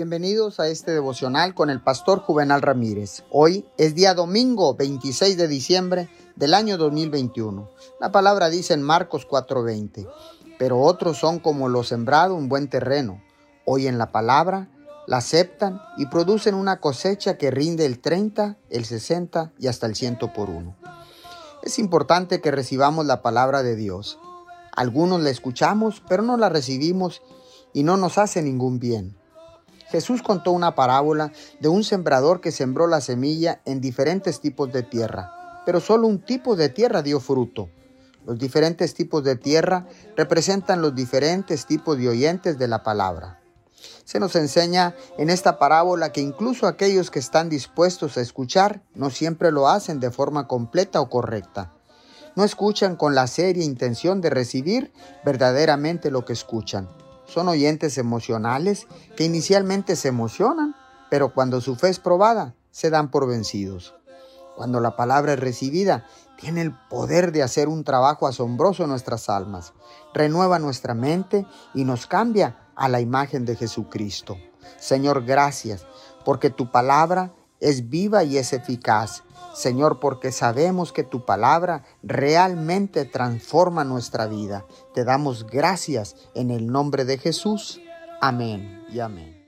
Bienvenidos a este devocional con el pastor Juvenal Ramírez. Hoy es día domingo 26 de diciembre del año 2021. La palabra dice en Marcos 4:20, pero otros son como lo sembrado en buen terreno. Oyen la palabra, la aceptan y producen una cosecha que rinde el 30, el 60 y hasta el 100 por uno. Es importante que recibamos la palabra de Dios. Algunos la escuchamos, pero no la recibimos y no nos hace ningún bien. Jesús contó una parábola de un sembrador que sembró la semilla en diferentes tipos de tierra, pero solo un tipo de tierra dio fruto. Los diferentes tipos de tierra representan los diferentes tipos de oyentes de la palabra. Se nos enseña en esta parábola que incluso aquellos que están dispuestos a escuchar no siempre lo hacen de forma completa o correcta. No escuchan con la seria intención de recibir verdaderamente lo que escuchan son oyentes emocionales que inicialmente se emocionan, pero cuando su fe es probada, se dan por vencidos. Cuando la palabra es recibida, tiene el poder de hacer un trabajo asombroso en nuestras almas, renueva nuestra mente y nos cambia a la imagen de Jesucristo. Señor, gracias, porque tu palabra es viva y es eficaz. Señor, porque sabemos que tu palabra realmente transforma nuestra vida. Te damos gracias en el nombre de Jesús. Amén y amén.